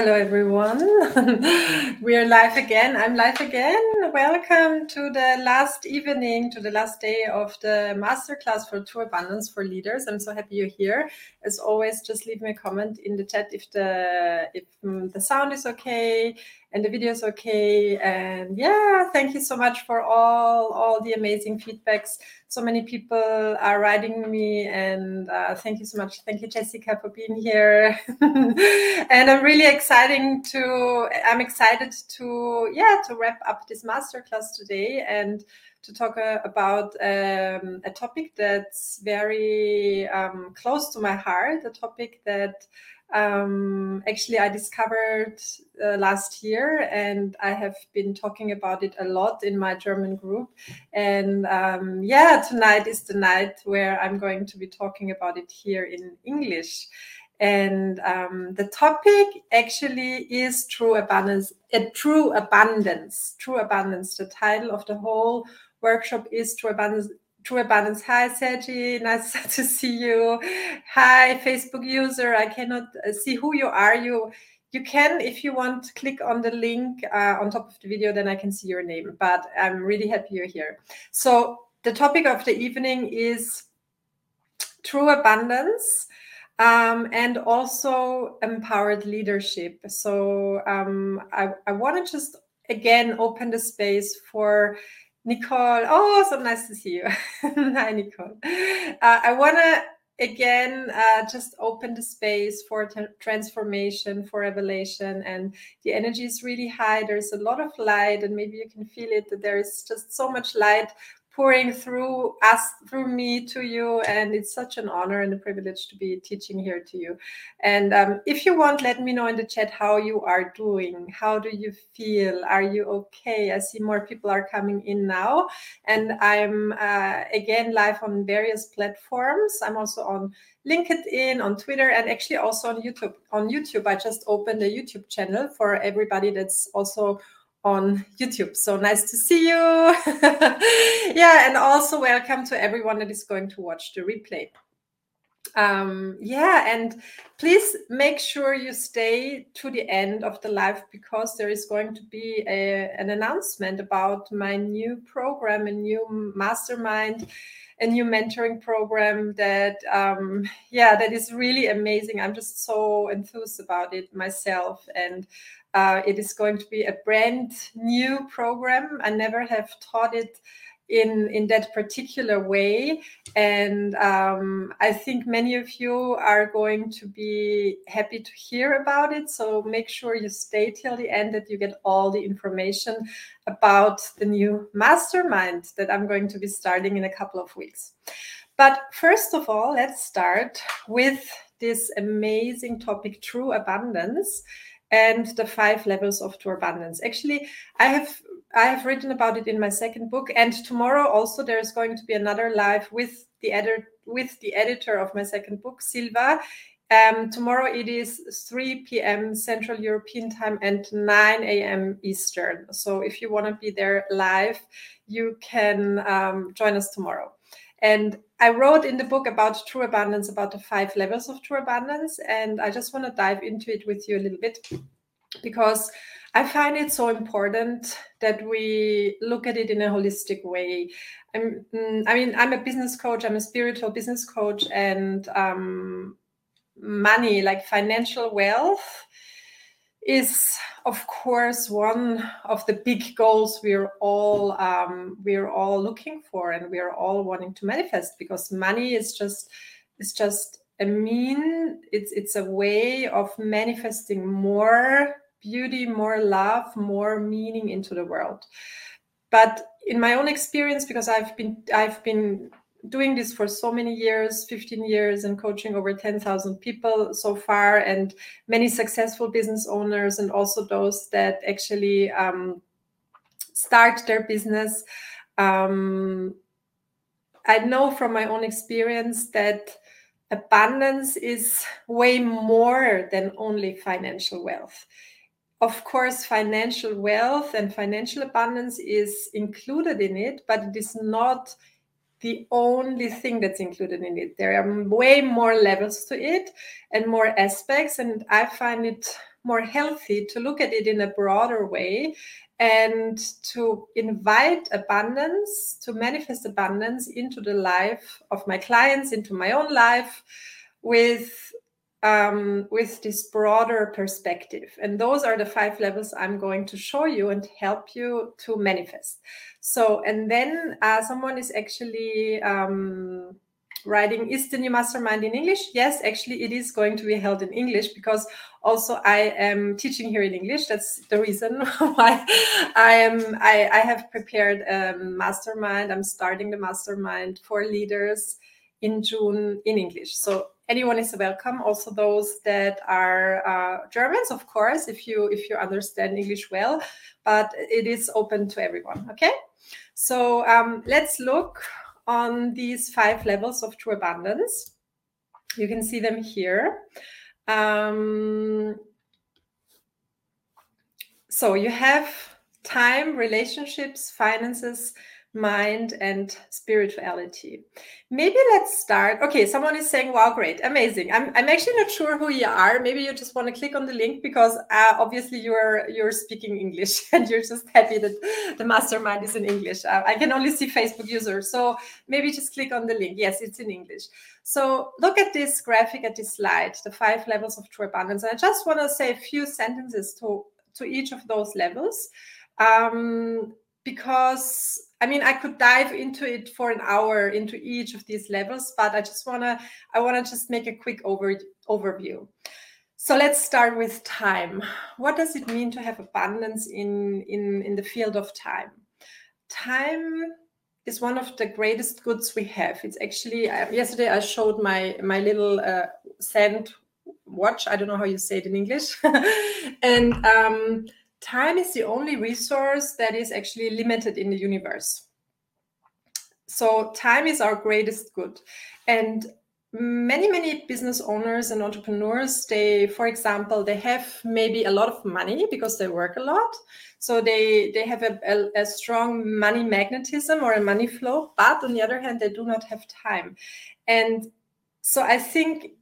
hello everyone. we are live again. I'm live again. Welcome to the last evening, to the last day of the masterclass for True Abundance for Leaders. I'm so happy you're here. As always, just leave me a comment in the chat if the if um, the sound is okay, and the video is okay. And yeah, thank you so much for all all the amazing feedbacks. So many people are writing me, and uh, thank you so much. Thank you, Jessica, for being here. and I'm really exciting to. I'm excited to yeah to wrap up this masterclass today and to talk uh, about um, a topic that's very um, close to my heart, a topic that um, actually I discovered uh, last year, and I have been talking about it a lot in my German group. And um, yeah, tonight is the night where I'm going to be talking about it here in English. And um, the topic actually is true abundance. A true abundance. True abundance. The title of the whole workshop is true abundance True Abundance. Hi, Sergi. Nice to see you. Hi, Facebook user. I cannot uh, see who you are. You you can, if you want, click on the link uh, on top of the video, then I can see your name. But I'm really happy you're here. So the topic of the evening is true abundance. Um, and also empowered leadership. So um, I, I want to just again open the space for Nicole. Oh, so nice to see you. Hi, Nicole. Uh, I want to again uh, just open the space for t- transformation, for revelation, and the energy is really high. There's a lot of light, and maybe you can feel it that there is just so much light pouring through us, through me to you. And it's such an honor and a privilege to be teaching here to you. And um, if you want, let me know in the chat how you are doing. How do you feel? Are you okay? I see more people are coming in now. And I'm uh, again live on various platforms. I'm also on LinkedIn, on Twitter, and actually also on YouTube. On YouTube, I just opened a YouTube channel for everybody that's also on YouTube. So nice to see you. yeah, and also welcome to everyone that is going to watch the replay. Um, yeah, and please make sure you stay to the end of the live because there is going to be a, an announcement about my new program, a new mastermind a new mentoring program that um, yeah that is really amazing i'm just so enthused about it myself and uh, it is going to be a brand new program. I never have taught it in in that particular way. And um, i think many of you are going to be happy to hear about it. So make sure you stay till the end that you get all the information about the new mastermind that i'm going to be starting in a couple of weeks. But first of all let's start with this amazing topic true abundance and the five levels of true abundance. Actually, I have I have written about it in my second book, and tomorrow also there is going to be another live with the editor with the editor of my second book, Silva. Um, tomorrow it is 3 p.m. Central European time and 9 a.m. Eastern. So if you want to be there live, you can um, join us tomorrow. And I wrote in the book about true abundance, about the five levels of true abundance. And I just want to dive into it with you a little bit because I find it so important that we look at it in a holistic way. I'm, mm, I mean, I'm a business coach, I'm a spiritual business coach, and um, money, like financial wealth, is of course one of the big goals we're all um, we're all looking for and we're all wanting to manifest because money is just is just a mean it's it's a way of manifesting more beauty more love more meaning into the world. But in my own experience because i've been i've been doing this for so many years 15 years and coaching over 10,000 people so far and many successful business owners and also those that actually um, start their business. Um, i know from my own experience that abundance is way more than only financial wealth. Of course financial wealth and financial abundance is included in it but it is not the only thing that's included in it. There are way more levels to it and more aspects. And I find it more healthy to look at it in a broader way and to invite abundance, to manifest abundance into the life of my clients, into my own life with um, with this broader perspective. And those are the five levels I'm going to show you and help you to manifest. So, and then uh, someone is actually um, writing is the new mastermind in english yes actually it is going to be held in english because also i am teaching here in english that's the reason why i am i, I have prepared a mastermind i'm starting the mastermind for leaders in june in english so anyone is welcome also those that are uh, germans of course if you if you understand english well but it is open to everyone okay so um, let's look on these five levels of true abundance. You can see them here. Um, so you have time, relationships, finances, mind and spirituality. Maybe let's start. Okay someone is saying wow great amazing. I'm, I'm actually not sure who you are. Maybe you just want to click on the link because uh, obviously you're you're speaking english and you're just happy that the mastermind is in english. Uh, i can only see facebook users so maybe just click on the link. Yes it's in english. So look at this graphic at this slide the five levels of true abundance and i just want to say a few sentences to to each of those levels um, because I mean, I could dive into it for an hour into each of these levels, but I just wanna I wanna just make a quick over, overview. So let's start with time. What does it mean to have abundance in in in the field of time? Time is one of the greatest goods we have. It's actually uh, yesterday I showed my my little uh, sand watch. I don't know how you say it in English, and um, time is the only resource that is actually limited in the universe. So, time is our greatest good. And many many business owners and entrepreneurs they for example they have maybe a lot of money because they work a lot so they they have a, a, a, strong money magnetism or a money flow but on the other hand they do not have time and so i think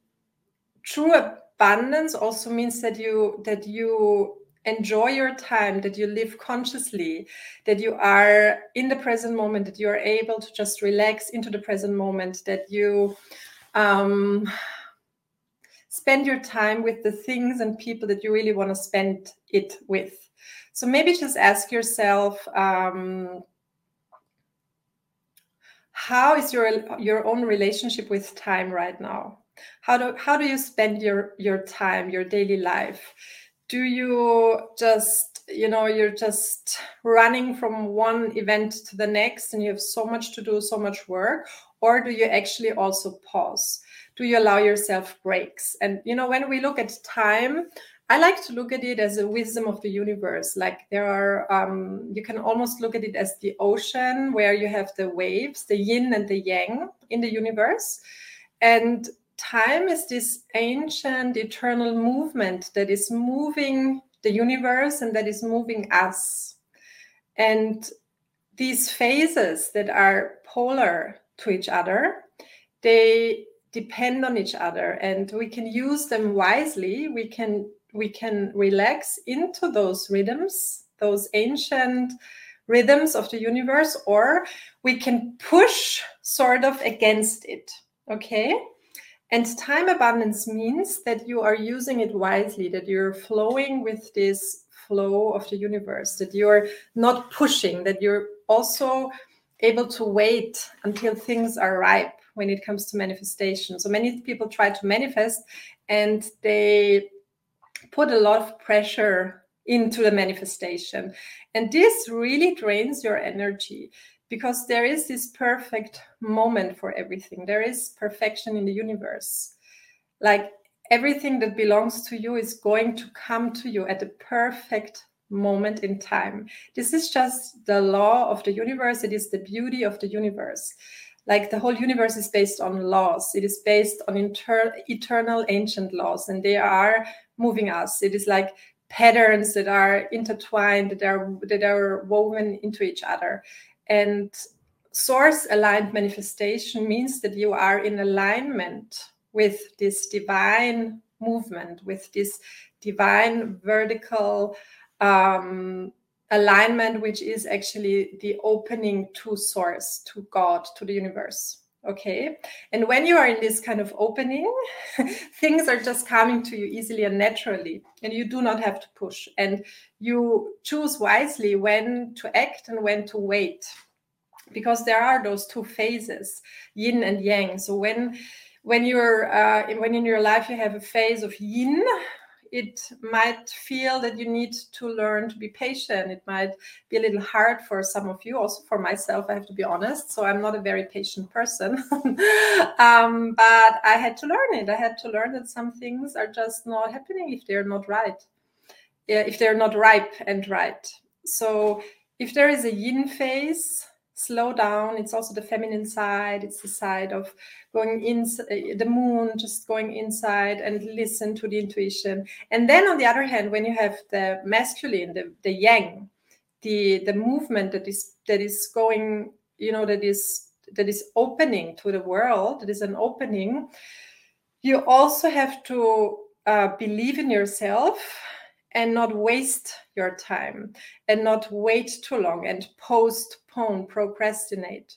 true abundance also means that you that you enjoy your time, that you live consciously, that you are in the present moment, that you are able to just relax into the present moment, that you um, spend your time with the things and people that you really want to spend it with. So maybe just ask yourself, um, how is your your own relationship with time right now? How do how do you spend your your time, your daily life? Do you just you know you're just running from one event to the next and you have so much to do so much work or do you actually also pause? Do you allow yourself breaks? And you know when we look at time i like to look at it as a wisdom of the universe. Like there are um, you can almost look at it as the ocean where you have the waves the yin and the yang in the universe. And time is this ancient eternal movement that is moving the universe and that is moving us. And these phases that are polar to each other, they depend on each other and we can use them wisely. We can we can relax into those rhythms, those ancient rhythms of the universe, or we can push sort of against it. Okay. And time abundance means that you are using it wisely, that you're flowing with this flow of the universe, that you're not pushing, that you're also able to wait until things are ripe when it comes to manifestation. So many people try to manifest and they put a lot of pressure into the manifestation. And this really drains your energy because there is this perfect moment for everything. There is perfection in the universe. Like everything that belongs to you is going to come to you at the perfect moment in time. This is just the law of the universe. It is the beauty of the universe. Like the whole universe is based on laws. It is based on inter- eternal ancient laws, and they are moving us. It is like patterns that are intertwined, that are that are woven into each other. And source aligned manifestation means that you are in alignment with this divine movement with this divine vertical um, alignment, which is actually the opening to source, to God, to the universe. Okay. And when you are in this kind of opening, things are just coming to you easily and naturally, and you do not have to push. And you choose wisely when to act and when to wait, because there are those two phases, yin and yang. So when when you're uh, when in your life you have a phase of yin it might feel that you need to learn to be patient. It might be a little hard for some of you, also for myself, I have to be honest. So I'm not a very patient person. um, but I had to learn it. I had to learn that some things are just not happening if they're not right, if they're not ripe and right. So if there is a yin phase, slow down. It's also the feminine side. It's the side of going in the moon, just going inside and listen to the intuition. And then on the other hand, when you have the masculine, the, the yang, the the movement that is that is going, you know, that is that is opening to the world, that is an opening, you also have to uh, believe in yourself and not waste your time and not wait too long and postpone, procrastinate.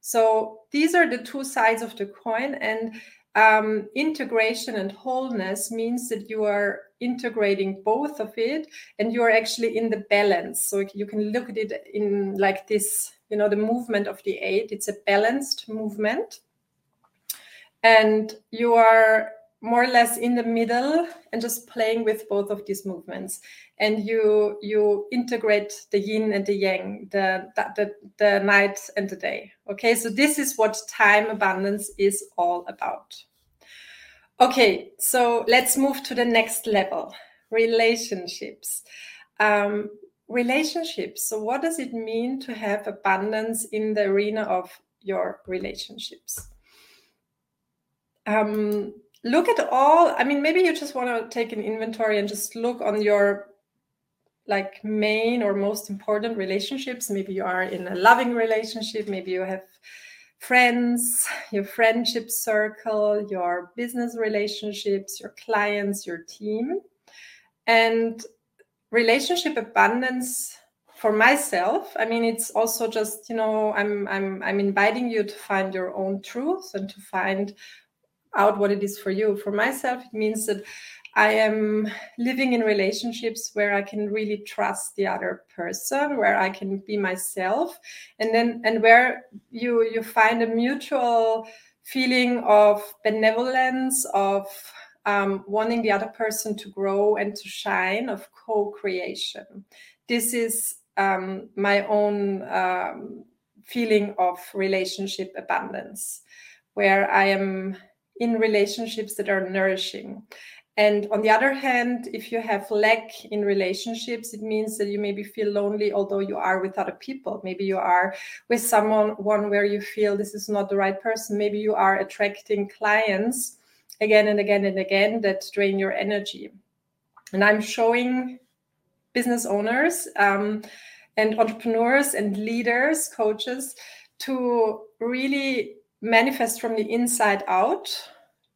So these are the two sides of the coin. And um, integration and wholeness means that you are integrating both of it and you are actually in the balance. So you can look at it in like this, you know, the movement of the eight, it's a balanced movement. And you are more or less in the middle and just playing with both of these movements. And you you integrate the yin and the yang the, the the night and the day. Okay so this is what time abundance is all about. Okay so let's move to the next level relationships. Um, relationships so what does it mean to have abundance in the arena of your relationships? Um, look at all i mean maybe you just want to take an inventory and just look on your like main or most important relationships. Maybe you are in a loving relationship maybe you have friends your friendship circle your business relationships your clients your team. And relationship abundance for myself i mean it's also just you know i'm i'm i'm inviting you to find your own truth and to find out what it is for you. For myself, it means that I am living in relationships where I can really trust the other person, where I can be myself, and then and where you you find a mutual feeling of benevolence, of um, wanting the other person to grow and to shine, of co-creation. This is um, my own um, feeling of relationship abundance, where I am in relationships that are nourishing. And on the other hand, if you have lack in relationships, it means that you maybe feel lonely, although you are with other people. Maybe you are with someone one where you feel this is not the right person. Maybe you are attracting clients again and again and again that drain your energy. And I'm showing business owners um, and entrepreneurs and leaders, coaches, to really manifest from the inside out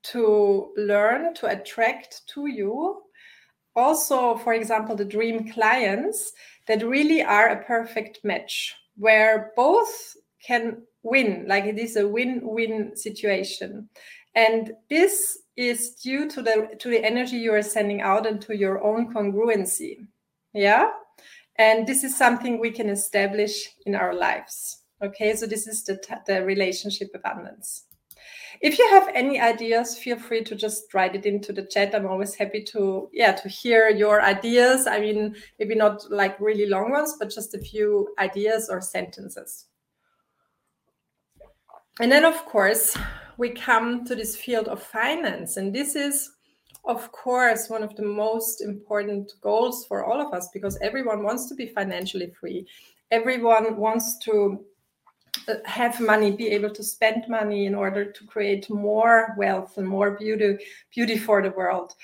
to learn to attract to you. Also for example the dream clients that really are a perfect match where both can win like it is a win-win situation. And this is due to the to the energy you are sending out and to your own congruency yeah? And this is something we can establish in our lives Okay, so this is the, the relationship abundance. If you have any ideas, feel free to just write it into the chat. I'm always happy to, yeah, to hear your ideas. I mean, maybe not like really long ones, but just a few ideas or sentences. And then, of course, we come to this field of finance. And this is, of course, one of the most important goals for all of us because everyone wants to be financially free. Everyone wants to have money, be able to spend money in order to create more wealth and more beauty, beauty for the world.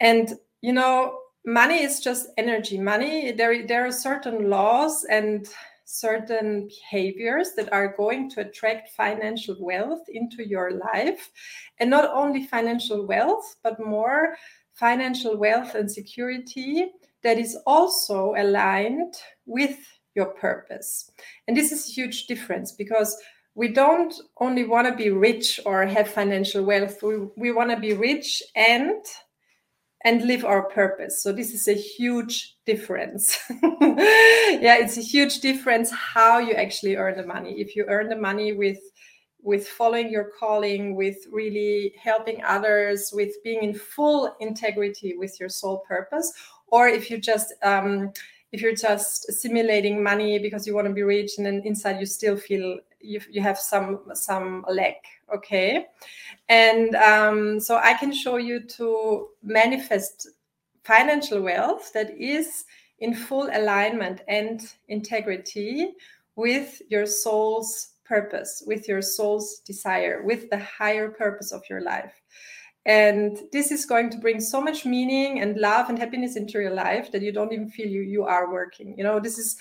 And you know, money is just energy. Money, there there are certain laws and certain behaviors that are going to attract financial wealth into your life. And not only financial wealth, but more financial wealth and security that is also aligned with your purpose. And this is a huge difference because we don't only want to be rich or have financial wealth, we, we want to be rich and and live our purpose. So this is a huge difference. yeah, it's a huge difference how you actually earn the money. If you earn the money with with following your calling, with really helping others, with being in full integrity with your soul purpose, or if you just um, if you're just simulating money because you want to be rich and then inside you still feel you, you have some some lack okay? And um, so i can show you to manifest financial wealth that is in full alignment and integrity with your soul's purpose with your soul's desire with the higher purpose of your life and this is going to bring so much meaning and love and happiness into your life that you don't even feel you you are working. You know this is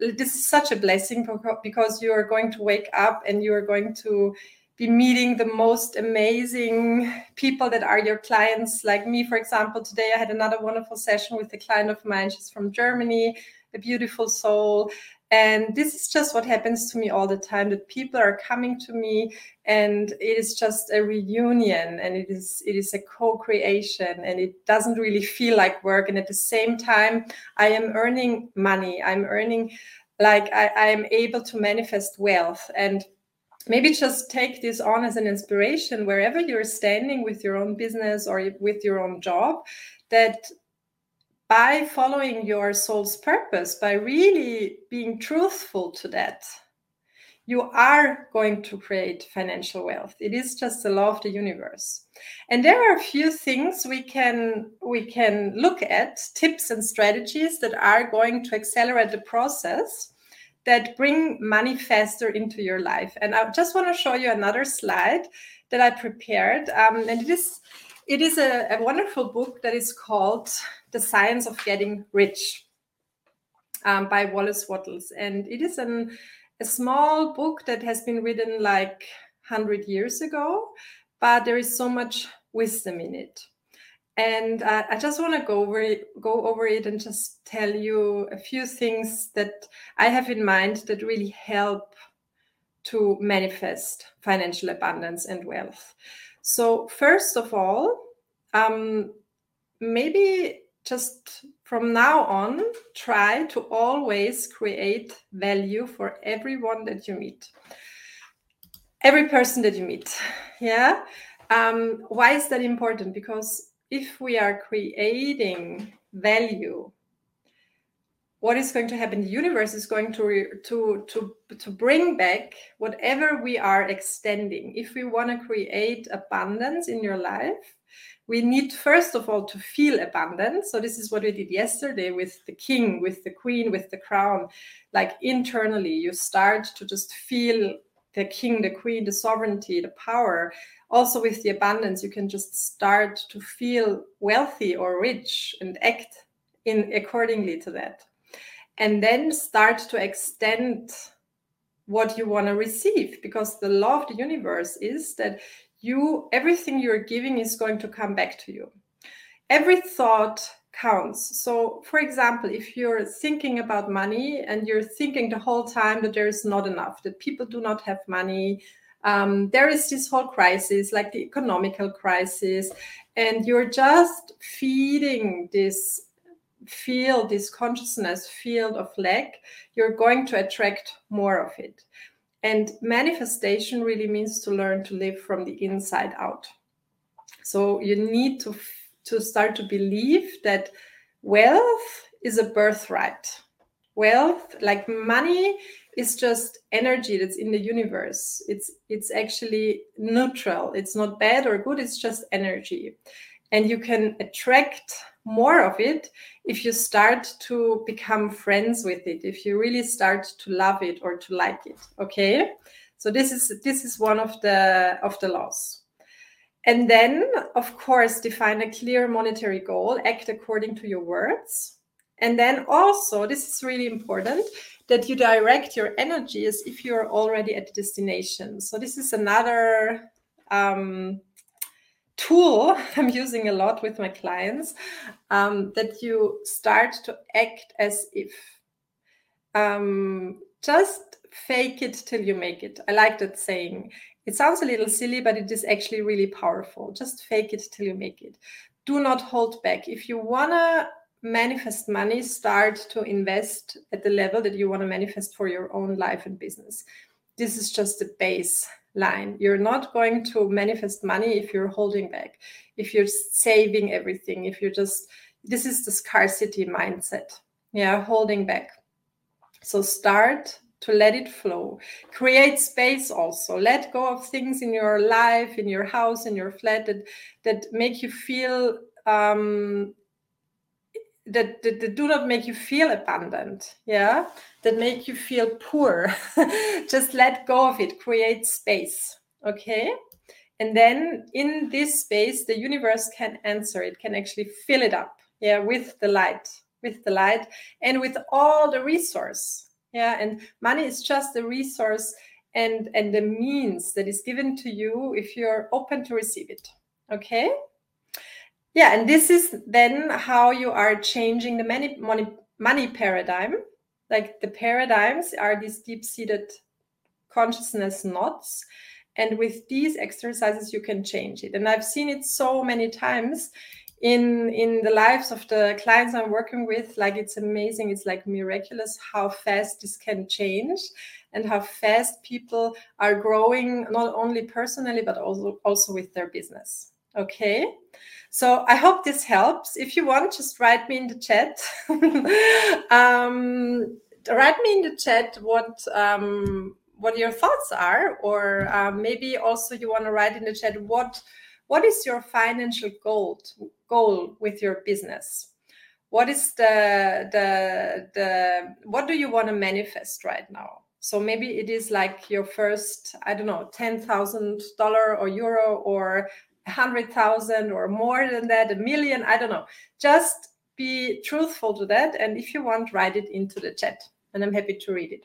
this is such a blessing because you are going to wake up and you are going to be meeting the most amazing people that are your clients. Like me for example today i had another wonderful session with a client of mine. She's from germany a beautiful soul and this is just what happens to me all the time that people are coming to me and it is just a reunion and it is it is a co-creation and it doesn't really feel like work. And at the same time i am earning money. I'm earning like i, I am able to manifest wealth. And maybe just take this on as an inspiration wherever you're standing with your own business or with your own job that by following your soul's purpose, by really being truthful to that, you are going to create financial wealth. It is just the law of the universe. And there are a few things we can we can look at, tips and strategies that are going to accelerate the process that bring money faster into your life. And I just want to show you another slide that I prepared. Um, and it is it is a, a wonderful book that is called the Science of Getting Rich um, by Wallace Wattles. And it is an, a small book that has been written like 100 years ago, but there is so much wisdom in it. And uh, I just want to go over it, go over it and just tell you a few things that I have in mind that really help to manifest financial abundance and wealth. So first of all, um, maybe just from now on, try to always create value for everyone that you meet, every person that you meet. Yeah. Um, why is that important? Because if we are creating value, what is going to happen? The universe is going to to to to bring back whatever we are extending. If we want to create abundance in your life, we need first of all to feel abundant so this is what we did yesterday with the king with the queen with the crown. Like internally you start to just feel the king the queen the sovereignty the power. Also with the abundance you can just start to feel wealthy or rich and act in accordingly to that. And then start to extend what you want to receive because the law of the universe is that you everything you're giving is going to come back to you. Every thought counts. So for example if you're thinking about money and you're thinking the whole time that there is not enough that people do not have money um, there is this whole crisis like the economical crisis and you're just feeding this field this consciousness field of lack you're going to attract more of it and manifestation really means to learn to live from the inside out. So you need to, to start to believe that wealth is a birthright. Wealth, like money, is just energy that's in the universe. It's it's actually neutral. It's not bad or good, it's just energy. And you can attract more of it if you start to become friends with it if you really start to love it or to like it okay? So this is this is one of the of the laws. And then of course define a clear monetary goal act according to your words. And then also this is really important that you direct your energy as if you're already at the destination. So this is another um, tool I'm using a lot with my clients um, that you start to act as if. Um, just fake it till you make it. I like that saying. It sounds a little silly, but it is actually really powerful. Just fake it till you make it. Do not hold back. If you want to manifest money, start to invest at the level that you want to manifest for your own life and business. This is just the baseline. You're not going to manifest money if you're holding back, if you're saving everything, if you're just, this is the scarcity mindset. Yeah, holding back. So start to let it flow. Create space also. Let go of things in your life, in your house, in your flat that that make you feel um, that, that, that do not make you feel abundant. Yeah, that make you feel poor. Just let go of it. Create space. Okay. And then in this space, the universe can answer. It can actually fill it up. Yeah, with the light, with the light, and with all the resource yeah and money is just a resource and and the means that is given to you if you're open to receive it okay yeah and this is then how you are changing the money money, money paradigm. Like the paradigms are these deep-seated consciousness knots and with these exercises you can change it. And i've seen it so many times in in the lives of the clients i'm working with. Like it's amazing. It's like miraculous how fast this can change and how fast people are growing not only personally but also also with their business okay. So i hope this helps. If you want just write me in the chat. Um, write me in the chat what um, what your thoughts are or uh, maybe also you want to write in the chat what what is your financial goal goal with your business? What is the the the what do you want to manifest right now? So maybe it is like your first i don't know $10000 or euro or a hundred thousand or more than that a million i don't know. Just be truthful to that and if you want write it into the chat and i'm happy to read it.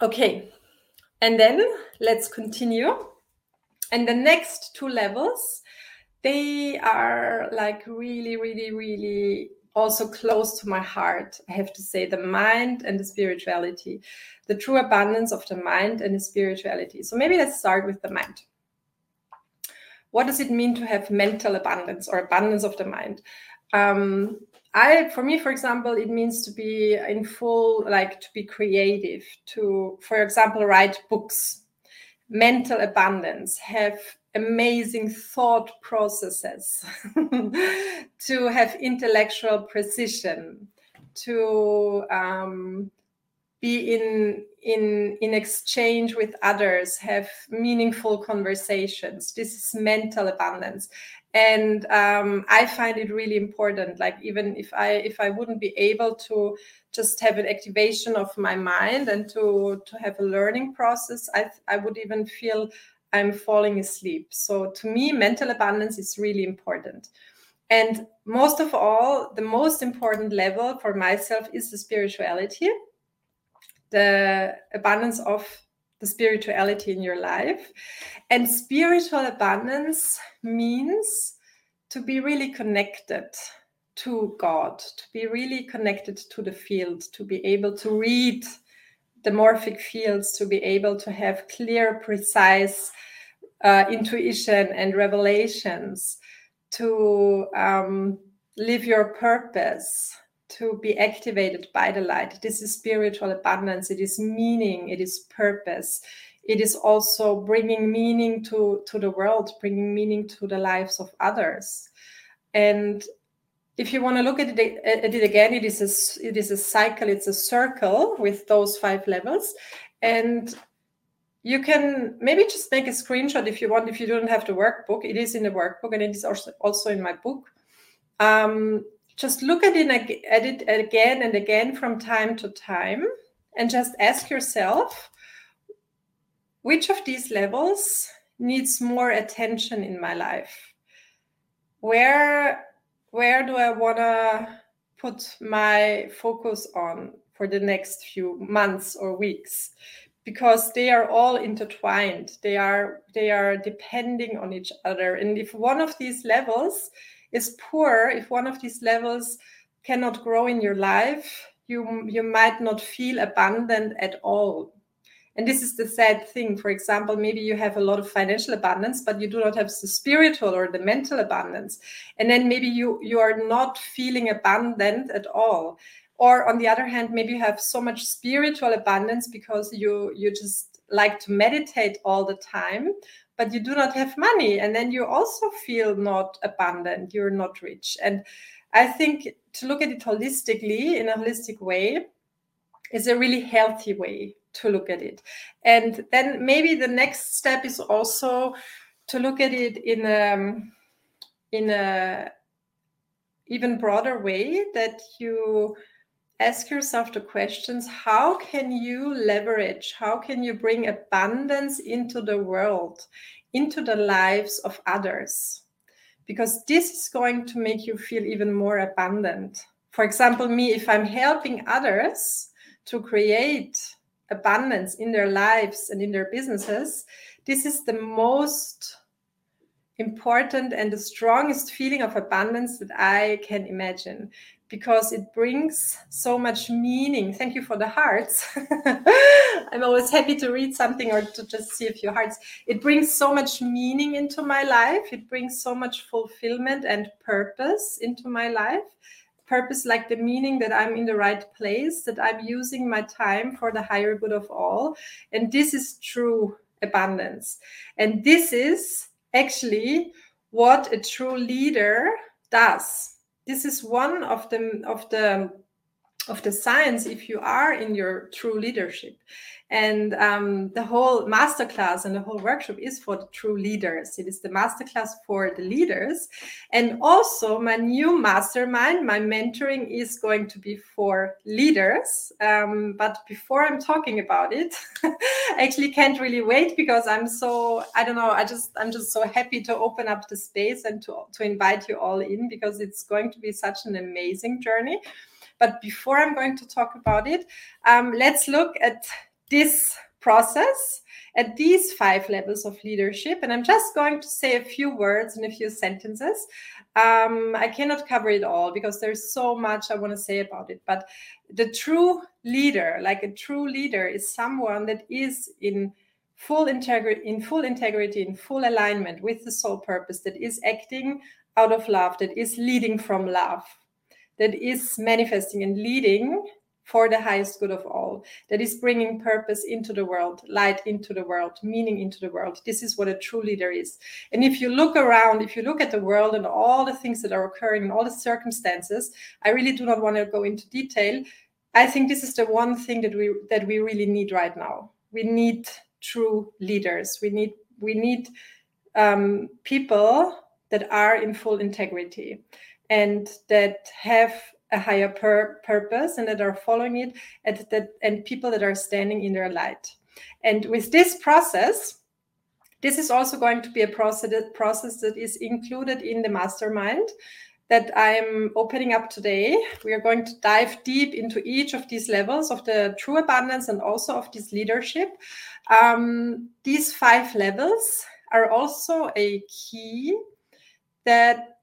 Okay and then let's continue. And the next two levels they are like really really really also close to my heart i have to say the mind and the spirituality the true abundance of the mind and the spirituality. So maybe let's start with the mind. What does it mean to have mental abundance or abundance of the mind? Um, i for me for example it means to be in full like to be creative to for example write books. Mental abundance, have amazing thought processes, to have intellectual precision, to um, be in in in exchange with others, have meaningful conversations. This is mental abundance, and um, I find it really important. Like even if I if I wouldn't be able to just have an activation of my mind and to to have a learning process i i would even feel i'm falling asleep. So to me mental abundance is really important. And most of all the most important level for myself is the spirituality the abundance of the spirituality in your life. And spiritual abundance means to be really connected to God, to be really connected to the field, to be able to read the morphic fields, to be able to have clear, precise uh, intuition and revelations, to um, live your purpose, to be activated by the light. This is spiritual abundance, it is meaning, it is purpose. It is also bringing meaning to, to the world, bringing meaning to the lives of others. And if you want to look at it, at it again, it is a it is a cycle. It's a circle with those five levels, and you can maybe just make a screenshot if you want. If you don't have the workbook, it is in the workbook, and it is also also in my book. Um, just look at it at it again and again from time to time, and just ask yourself which of these levels needs more attention in my life. Where where do I want to put my focus on for the next few months or weeks? Because they are all intertwined. They are they are depending on each other. And if one of these levels is poor if one of these levels cannot grow in your life you you might not feel abundant at all and this is the sad thing. For example maybe you have a lot of financial abundance but you do not have the spiritual or the mental abundance. And then maybe you you are not feeling abundant at all. Or on the other hand maybe you have so much spiritual abundance because you you just like to meditate all the time but you do not have money. And then you also feel not abundant. You're not rich. And i think to look at it holistically in a holistic way is a really healthy way to look at it. And then maybe the next step is also to look at it in a in a even broader way that you ask yourself the questions how can you leverage how can you bring abundance into the world into the lives of others? Because this is going to make you feel even more abundant. For example me if i'm helping others to create abundance in their lives and in their businesses this is the most important and the strongest feeling of abundance that I can imagine because it brings so much meaning. Thank you for the hearts. I'm always happy to read something or to just see a few hearts. It brings so much meaning into my life. It brings so much fulfillment and purpose into my life. Purpose, like the meaning that I'm in the right place, that I'm using my time for the higher good of all. And this is true abundance. And this is actually what a true leader does this is one of the of the of the science if you are in your true leadership and um, the whole masterclass and the whole workshop is for the true leaders. It is the masterclass for the leaders. And also, my new mastermind, my mentoring is going to be for leaders. Um, but before I'm talking about it, I actually can't really wait because I'm so, I don't know, I just, I'm just so happy to open up the space and to, to invite you all in because it's going to be such an amazing journey. But before I'm going to talk about it, um, let's look at this process at these five levels of leadership. And I'm just going to say a few words and a few sentences. Um, I cannot cover it all because there's so much I want to say about it. But the true leader, like a true leader, is someone that is in full integrity, in full integrity, in full alignment with the soul purpose, that is acting out of love, that is leading from love, that is manifesting and leading for the highest good of all, that is bringing purpose into the world, light into the world, meaning into the world. This is what a true leader is. And if you look around, if you look at the world and all the things that are occurring and all the circumstances, I really do not want to go into detail. I think this is the one thing that we that we really need right now. We need true leaders. We need we need um, people that are in full integrity and that have a higher pur- purpose and that are following it and that and people that are standing in their light and with this process this is also going to be a process, process that is included in the mastermind that I'm opening up today. We are going to dive deep into each of these levels of the true abundance and also of this leadership. Um, these five levels are also a key that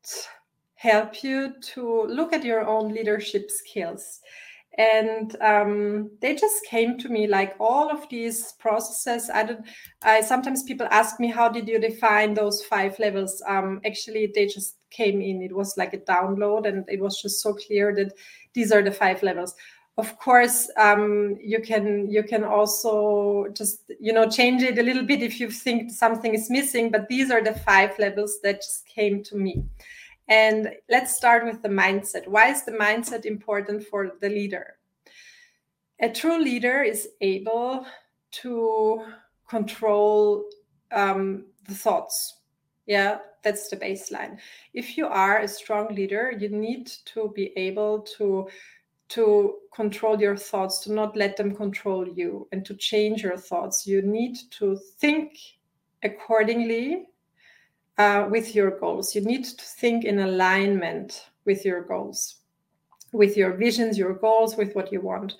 help you to look at your own leadership skills. And um, they just came to me like all of these processes. I don't. I sometimes people ask me how did you define those five levels. Um, actually, they just came in. It was like a download, and it was just so clear that these are the five levels of course um, you can you can also just you know change it a little bit if you think something is missing but these are the five levels that just came to me and let's start with the mindset. Why is the mindset important for the leader? A true leader is able to control um, the thoughts. Yeah, that's the baseline. If you are a strong leader, you need to be able to to control your thoughts, to not let them control you, and to change your thoughts. You need to think accordingly uh, with your goals. You need to think in alignment with your goals. with your visions, your goals, with what you want.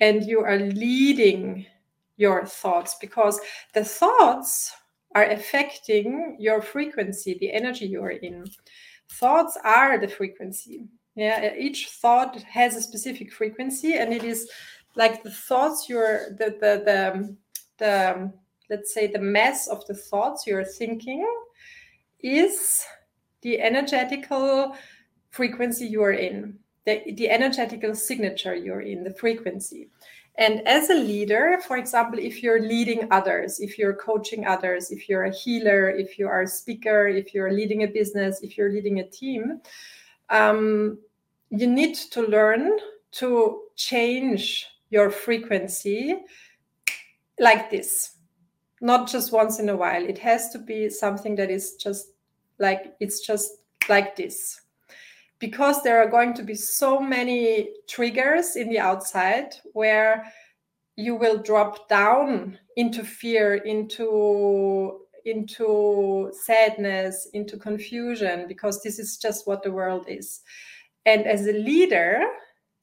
And you are leading your thoughts because the thoughts are affecting your frequency, the energy you are in. Thoughts are the frequency. Yeah, each thought has a specific frequency, and it is like the thoughts you're the the the, the let's say the mass of the thoughts you're thinking is the energetical frequency you are in the, the energetical signature you're in the frequency. And as a leader for example if you're leading others if you're coaching others if you're a healer if you are a speaker if you're leading a business if you're leading a team um, you need to learn to change your frequency like this not just once in a while. It has to be something that is just like it's just like this. Because there are going to be so many triggers in the outside where you will drop down into fear into into sadness into confusion because this is just what the world is. And as a leader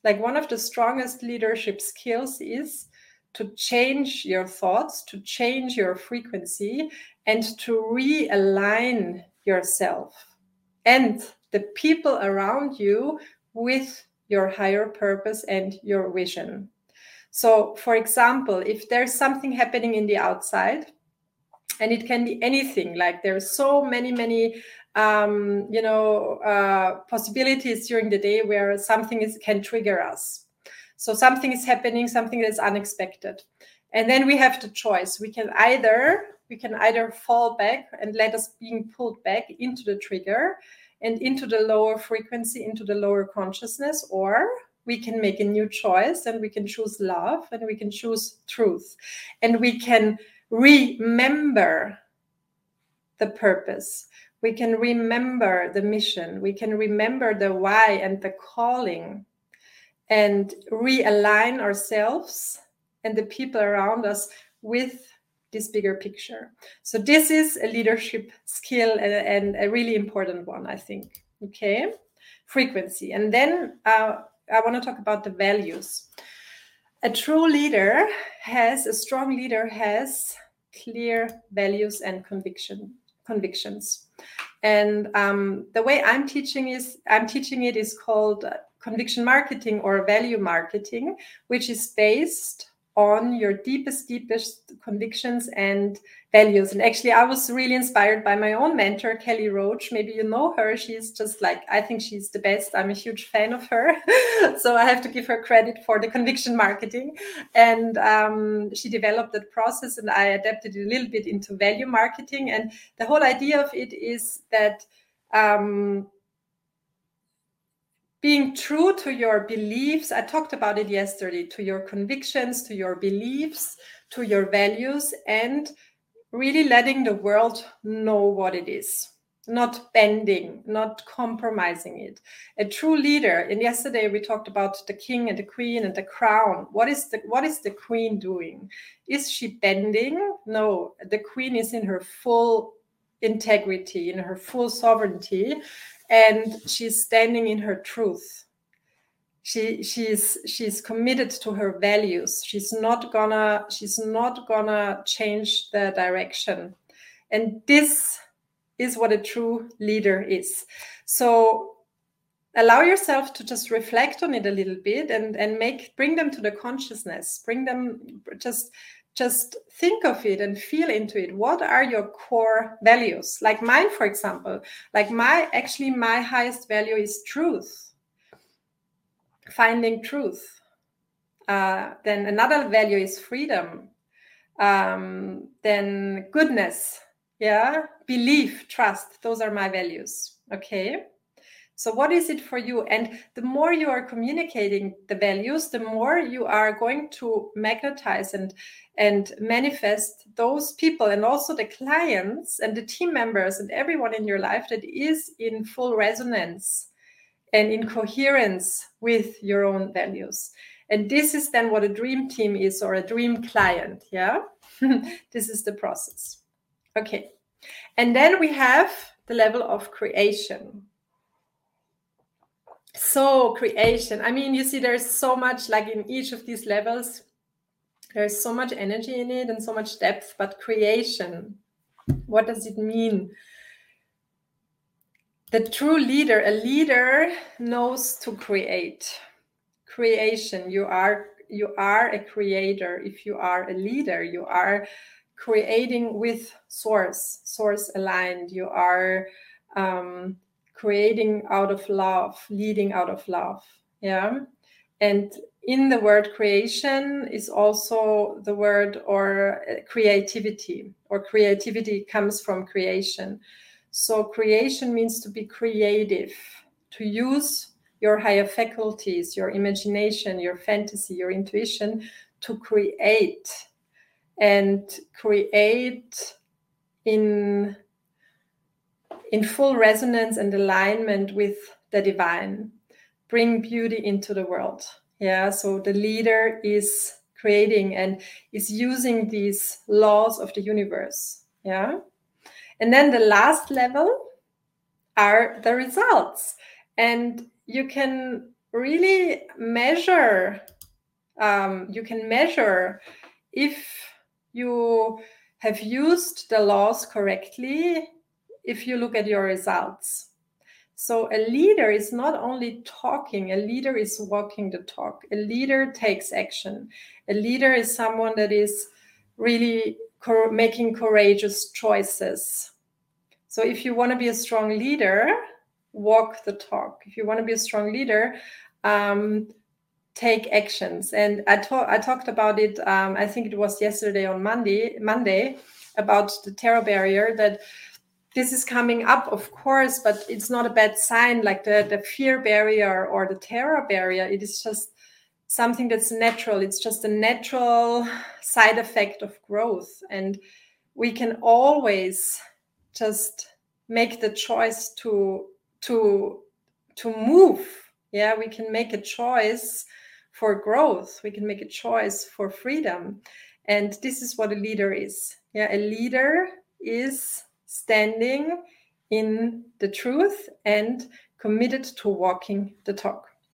like one of the strongest leadership skills is to change your thoughts to change your frequency and to realign yourself and the people around you with your higher purpose and your vision. So, for example, if there's something happening in the outside, and it can be anything, like there's so many, many, um, you know, uh, possibilities during the day where something is, can trigger us. So something is happening, something that's unexpected, and then we have the choice. We can either we can either fall back and let us being pulled back into the trigger and into the lower frequency, into the lower consciousness, or we can make a new choice and we can choose love and we can choose truth and we can remember the purpose. We can remember the mission. We can remember the why and the calling and realign ourselves and the people around us with this bigger picture. So this is a leadership skill and, and a really important one, I think. Okay, frequency, and then uh, I want to talk about the values. A true leader has a strong leader has clear values and conviction convictions. And um, the way I'm teaching is I'm teaching it is called conviction marketing or value marketing, which is based on your deepest, deepest convictions and values. And actually, I was really inspired by my own mentor, Kelly Roach. Maybe you know her. She's just like, I think she's the best. I'm a huge fan of her. so I have to give her credit for the conviction marketing. And um, she developed that process, and I adapted it a little bit into value marketing. And the whole idea of it is that. Um, being true to your beliefs. I talked about it yesterday to your convictions to your beliefs to your values and really letting the world know what it is not bending not compromising it. A true leader and yesterday we talked about the king and the queen and the crown. What is the what is the queen doing? Is she bending? No the queen is in her full integrity in her full sovereignty and she's standing in her truth. She she's she's committed to her values. She's not gonna she's not gonna change the direction. And this is what a true leader is. So allow yourself to just reflect on it a little bit and and make bring them to the consciousness. Bring them just just think of it and feel into it. What are your core values? Like mine for example like my actually my highest value is truth. Finding truth. Uh, then another value is freedom. Um, then goodness. Yeah belief trust. Those are my values. Okay so, what is it for you? And the more you are communicating the values, the more you are going to magnetize and and manifest those people and also the clients and the team members and everyone in your life that is in full resonance and in coherence with your own values. And this is then what a dream team is or a dream client. Yeah. this is the process. Okay. And then we have the level of creation so creation. I mean you see there's so much like in each of these levels there's so much energy in it and so much depth but creation what does it mean? The true leader a leader knows to create. Creation you are you are a creator. If you are a leader you are creating with source source aligned. You are um, creating out of love leading out of love yeah? And in the word creation is also the word or uh, creativity or creativity comes from creation. So creation means to be creative to use your higher faculties your imagination your fantasy your intuition to create. And create in in full resonance and alignment with the divine bring beauty into the world. Yeah so the leader is creating and is using these laws of the universe. Yeah and then the last level are the results. And you can really measure um, you can measure if you have used the laws correctly if you look at your results. So, a leader is not only talking, a leader is walking the talk. A leader takes action. A leader is someone that is really making courageous choices. So, if you want to be a strong leader, walk the talk. If you want to be a strong leader, um, take actions. And I, talked I talked about it, um, I think it was yesterday on Monday, Monday, about the terror barrier that this is coming up, of course, but it's not a bad sign like the, the fear barrier or the terror barrier. It is just something that's natural. It's just a natural side effect of growth. And we can always just make the choice to to to move yeah we can make a choice for growth we can make a choice for freedom and this is what a leader is yeah a leader is standing in the truth and committed to walking the talk